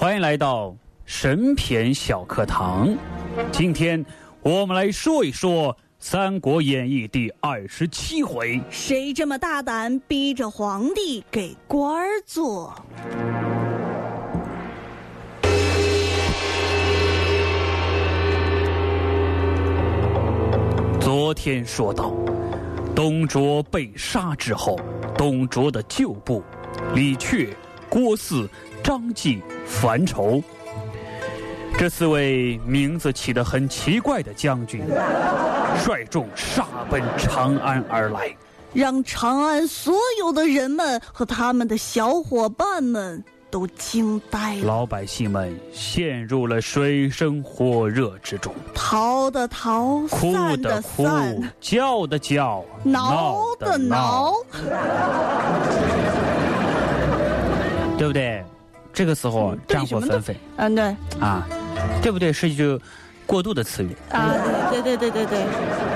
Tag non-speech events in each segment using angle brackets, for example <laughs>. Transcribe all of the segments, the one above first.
欢迎来到神篇小课堂。今天我们来说一说《三国演义》第二十七回：谁这么大胆，逼着皇帝给官儿做？昨天说到，董卓被杀之后，董卓的旧部李榷、郭汜。张继、樊稠，这四位名字起得很奇怪的将军，<laughs> 率众杀奔长安而来，让长安所有的人们和他们的小伙伴们都惊呆了。老百姓们陷入了水深火热之中，逃的逃，哭的哭，叫的叫，挠的挠，<laughs> 对不对？这个时候战火纷飞，嗯对，啊，对不对？是一句过度的词语啊，对对对对对，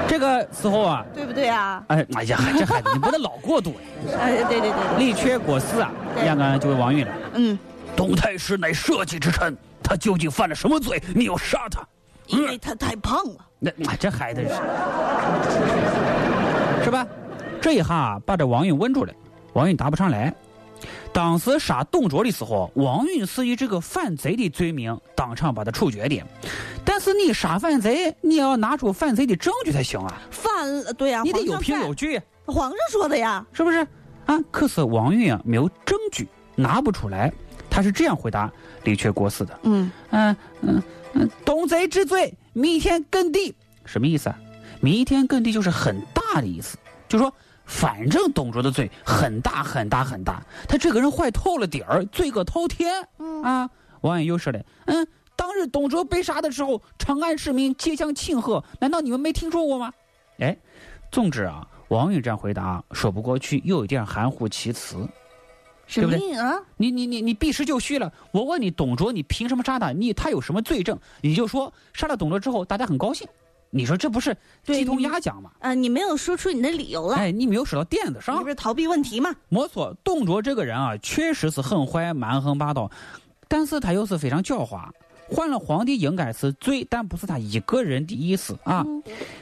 这个时候啊，对不对啊？哎，哎呀，这孩子你不能老过度 <laughs> 哎，对对对，李缺、郭汜啊，两个人就问王允了，嗯，董太师乃社稷之臣，他究竟犯了什么罪？你要杀他？因为他太胖了。那这孩子是，是吧？这一下把这王允问住了，王允答不上来。当时杀董卓的时候，王允是以这个反贼的罪名当场把他处决的。但是你杀反贼，你要拿出反贼的证据才行啊！反对呀，你得有凭有据。皇上说的呀，是不是？啊，可是王允啊，没有证据，拿不出来。他是这样回答李傕郭汜的：嗯嗯嗯嗯，董贼之罪，弥天更地，什么意思啊？弥天更地就是很大的意思，就说。反正董卓的罪很大很大很大，他这个人坏透了底儿，罪恶滔天。嗯啊，王允又说了，嗯，当日董卓被杀的时候，长安市民皆相庆贺，难道你们没听说过吗？哎，总之啊，王允这样回答说不过去，又有点含糊其辞，对不对啊？你你你你避实就虚了。我问你，董卓你凭什么杀他？你他有什么罪证？你就说杀了董卓之后，大家很高兴。你说这不是鸡同鸭讲吗？啊，你没有说出你的理由来。哎，你没有说到垫子上。你不是逃避问题吗？没错，董卓这个人啊，确实是很坏、蛮横霸道，但是他又是非常狡猾。换了皇帝应该是罪，但不是他一个人的意思啊，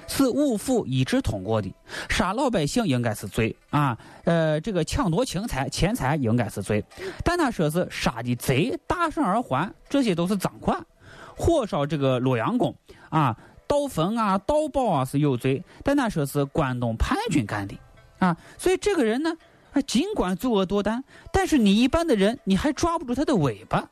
是五府一致通过的。杀老百姓应该是罪啊，呃，这个抢夺钱财、钱财应该是罪，但他说是杀的贼大胜而还，这些都是赃款。火烧这个洛阳宫啊。盗坟啊，盗宝啊是有罪，但他说是关东叛军干的，啊，所以这个人呢，尽管作恶多端，但是你一般的人你还抓不住他的尾巴，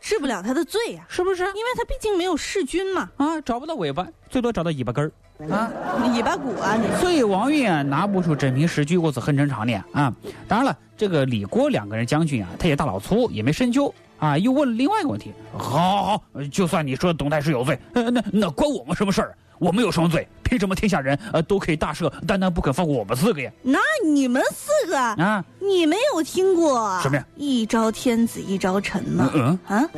治不了他的罪呀，是不是？因为他毕竟没有弑君嘛，啊，找不到尾巴，最多找到尾巴根儿，啊，尾巴骨啊，所以王允啊拿不出真凭实据，我是很正常的啊。当然了，这个李郭两个人将军啊，他也大老粗，也没深究。啊！又问了另外一个问题。好，好，好，就算你说董太师有罪，呃，那那关我们什么事儿？我们有什么罪？凭什么天下人呃都可以大赦，单单不肯放过我们四个呀？那你们四个啊，你没有听过什么呀？一朝天子一朝臣吗？嗯啊，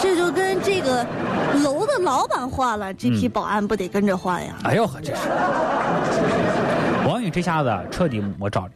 这就跟这个楼的老板换了，这批保安不得跟着换呀？哎呦呵，这是。王王允这下子彻底没招了，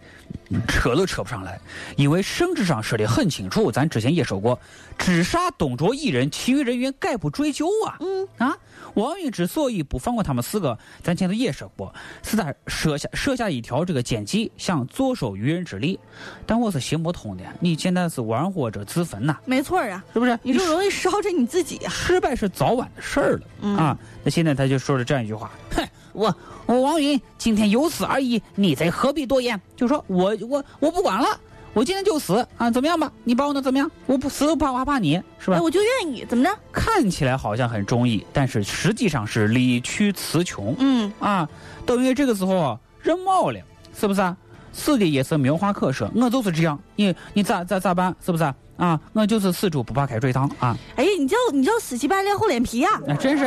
扯都扯不上来，因为圣旨上说的很清楚，咱之前也说过，只杀董卓一人，其余人员概不追究啊。嗯啊，王允之所以不放过他们四个，咱前头也说过，是在设下设下一条这个奸计，想坐收渔人之利。但我是行不通的，你现在是玩火者自焚呐，没错啊，是不是？你就容易烧着你自己啊。失败是早晚的事儿了、啊。那现在他就说了这样一句话：哼，我我王云今天有死而已，你再何必多言？就说我我我不管了，我今天就死啊，怎么样吧？你把我弄怎么样？我不死都不怕，我还怕你是吧哎，？我就愿意，怎么着？看起来好像很忠义，但是实际上是理屈词穷嗯，啊。等于这个时候啊，人冒了，是不是啊？死的也是没有话可说，我就是这样，你你咋咋咋办？是不是啊？啊，我就是死猪不怕开水烫啊！哎，你叫你叫死乞白赖厚脸皮啊！那真是，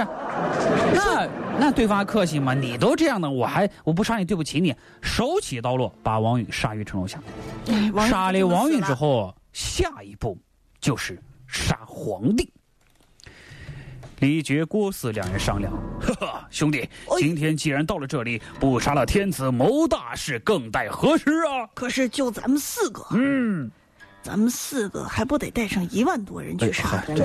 那那对方还客气吗？你都这样的，我还我不杀你对不起你。手起刀落，把王允杀于城楼下。杀了王允之后，下一步就是杀皇帝。李傕、郭汜两人商量，<laughs> 呵呵，兄弟，哎今天既然到了这里，不杀了天子谋大事，更待何时啊？可是就咱们四个，嗯，咱们四个还不得带上一万多人去杀？哎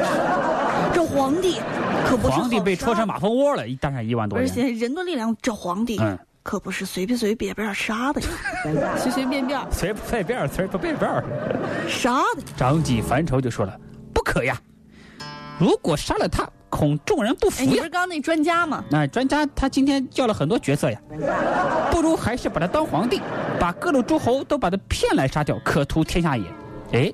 这皇帝可不是皇帝被戳成马蜂窝了，一带上一万多人。而且人的力量，这皇帝嗯可不是随便随便便杀的呀，<laughs> 随随便便随随便儿，随不便便。<laughs> 杀的。张继烦愁就说了：“不可呀，如果杀了他，恐众人不哎，服呀你不是。刚刚那专家吗？那专家他今天叫了很多角色呀，不如还是把他当皇帝，把各路诸侯都把他骗来杀掉，可图天下也。哎，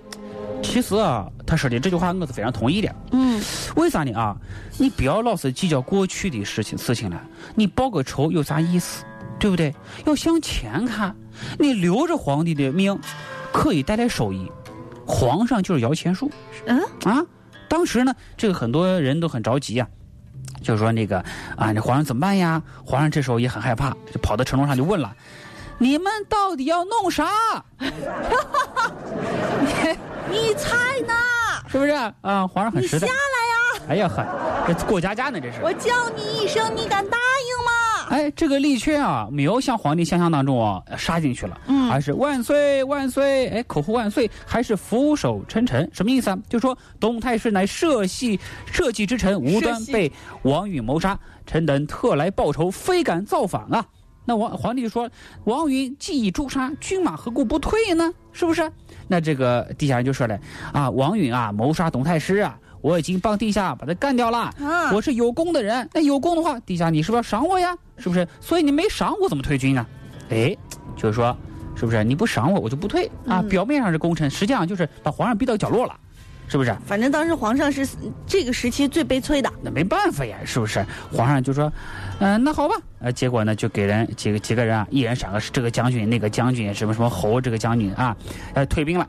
其实啊，他说的这句话我是非常同意的。嗯，为啥呢啊？你不要老是计较过去的事情事情了，你报个仇有啥意思？对不对？要向前看，你留着皇帝的命，可以带来收益。皇上就是摇钱树，嗯啊，当时呢，这个很多人都很着急呀、就是说那个啊，那皇上怎么办呀？皇上这时候也很害怕，就跑到城楼上就问了：“你们到底要弄啥？你 <laughs> 你猜呢？是不是啊？皇上很实在你下来。呀！哎呀呵，这过家家呢，这是。我叫你一声，你敢答？哎，这个李傕啊，没有像皇帝想象当中啊杀进去了，嗯而是万岁万岁，哎，口呼万岁，还是俯首称臣，什么意思啊？就说董太师乃社稷社稷之臣，无端被王允谋杀，臣等特来报仇，非敢造反啊！那王皇帝就说：“王允既已诛杀，军马何故不退呢？是不是？”那这个地下人就说了：“啊，王允啊，谋杀董太师啊，我已经帮地下把他干掉了。啊我是有功的人，那有功的话，地下你是不是要赏我呀？是不是？所以你没赏我，怎么退军呢？哎，就是说，是不是你不赏我，我就不退啊？嗯表面上是功臣，实际上就是把皇上逼到角落了，是不是？反正当时皇上是这个时期最悲催的。那没办法呀，是不是？皇上就说，嗯、那好吧，呃，结果呢，就给人几个几个人啊，一人赏个这个将军，那个将军，什么什么侯这个将军啊，呃，退兵了。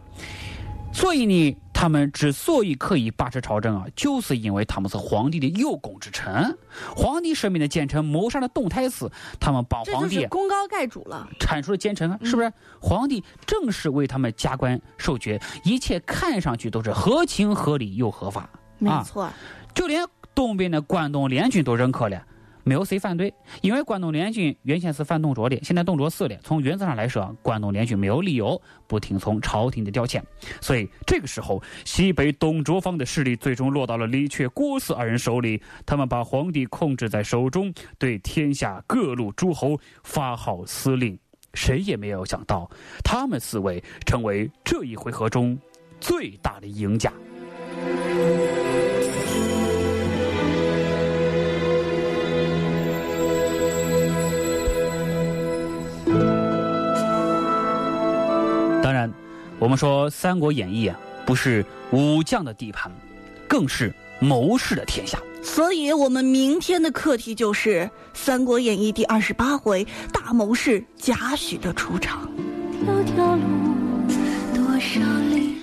所以呢，他们之所以可以把持朝政啊，就是因为他们是皇帝的有功之臣。皇帝身边的奸臣谋杀了董太师，他们帮皇帝功高盖主了。铲除了奸臣啊，是不是？皇帝正式为他们加官授爵，一切看上去都是合情合理又合法。啊没错，就连东边的关东联军都认可了，没有谁反对，因为关东联军原先是反董卓的，现在董卓死了，从原则上来说，关东联军没有理由不听从朝廷的调遣，所以这个时候，西北董卓方的势力最终落到了李傕、郭汜二人手里，他们把皇帝控制在手中，对天下各路诸侯发号司令。谁也没有想到，他们四位成为这一回合中最大的赢家。我们说《三国演义》啊，不是武将的地盘，更是谋士的天下。所以我们明天的课题就是《三国演义》第二十八回大谋士贾诩的出场。条条路，多少里。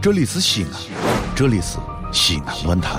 这里是西安，这里是西安论坛。